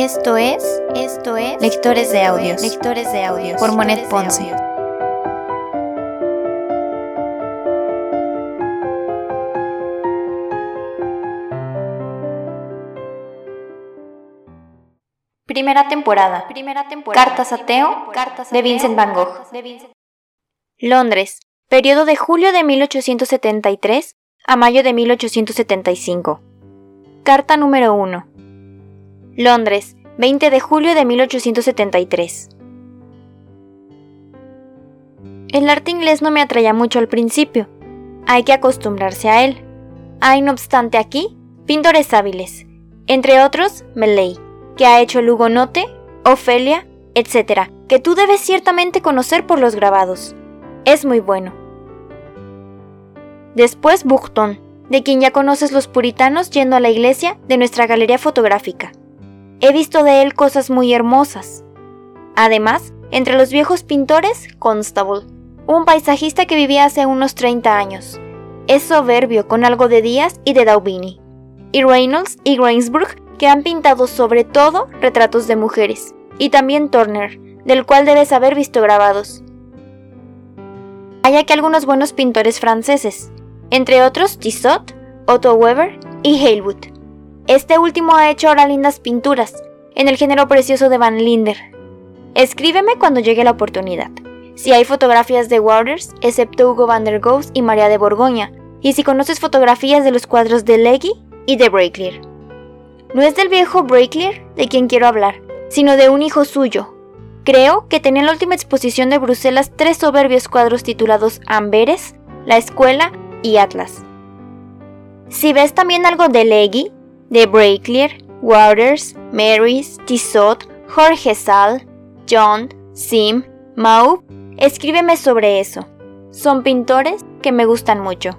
Esto es, esto es Lectores de Audios, Lectores de Audios por Monet Ponce. Primera temporada. Primera temporada. Cartas a Teo de Vincent Van Gogh. Londres, periodo de julio de 1873 a mayo de 1875. Carta número 1. Londres, 20 de julio de 1873. El arte inglés no me atraía mucho al principio. Hay que acostumbrarse a él. Hay, no obstante, aquí pintores hábiles, entre otros Melley, que ha hecho el Hugonote, Ofelia, etc., que tú debes ciertamente conocer por los grabados. Es muy bueno. Después Boughton, de quien ya conoces los puritanos yendo a la iglesia de nuestra galería fotográfica. He visto de él cosas muy hermosas. Además, entre los viejos pintores, Constable, un paisajista que vivía hace unos 30 años. Es soberbio con algo de Díaz y de Daubini. Y Reynolds y Gainsbourg, que han pintado sobre todo retratos de mujeres. Y también Turner, del cual debes haber visto grabados. Hay aquí algunos buenos pintores franceses, entre otros Tissot, Otto Weber y Halewood. Este último ha hecho ahora lindas pinturas, en el género precioso de Van Linder. Escríbeme cuando llegue la oportunidad. Si hay fotografías de Waters, excepto Hugo van der Goes y María de Borgoña, y si conoces fotografías de los cuadros de Leggy y de Breaklear. No es del viejo Breaklear de quien quiero hablar, sino de un hijo suyo. Creo que tenía en la última exposición de Bruselas tres soberbios cuadros titulados Amberes, La Escuela y Atlas. Si ves también algo de Leggy, de Breaklear, Waters, Marys, Tissot, Jorge Sal, John, Sim, Mau, escríbeme sobre eso. Son pintores que me gustan mucho.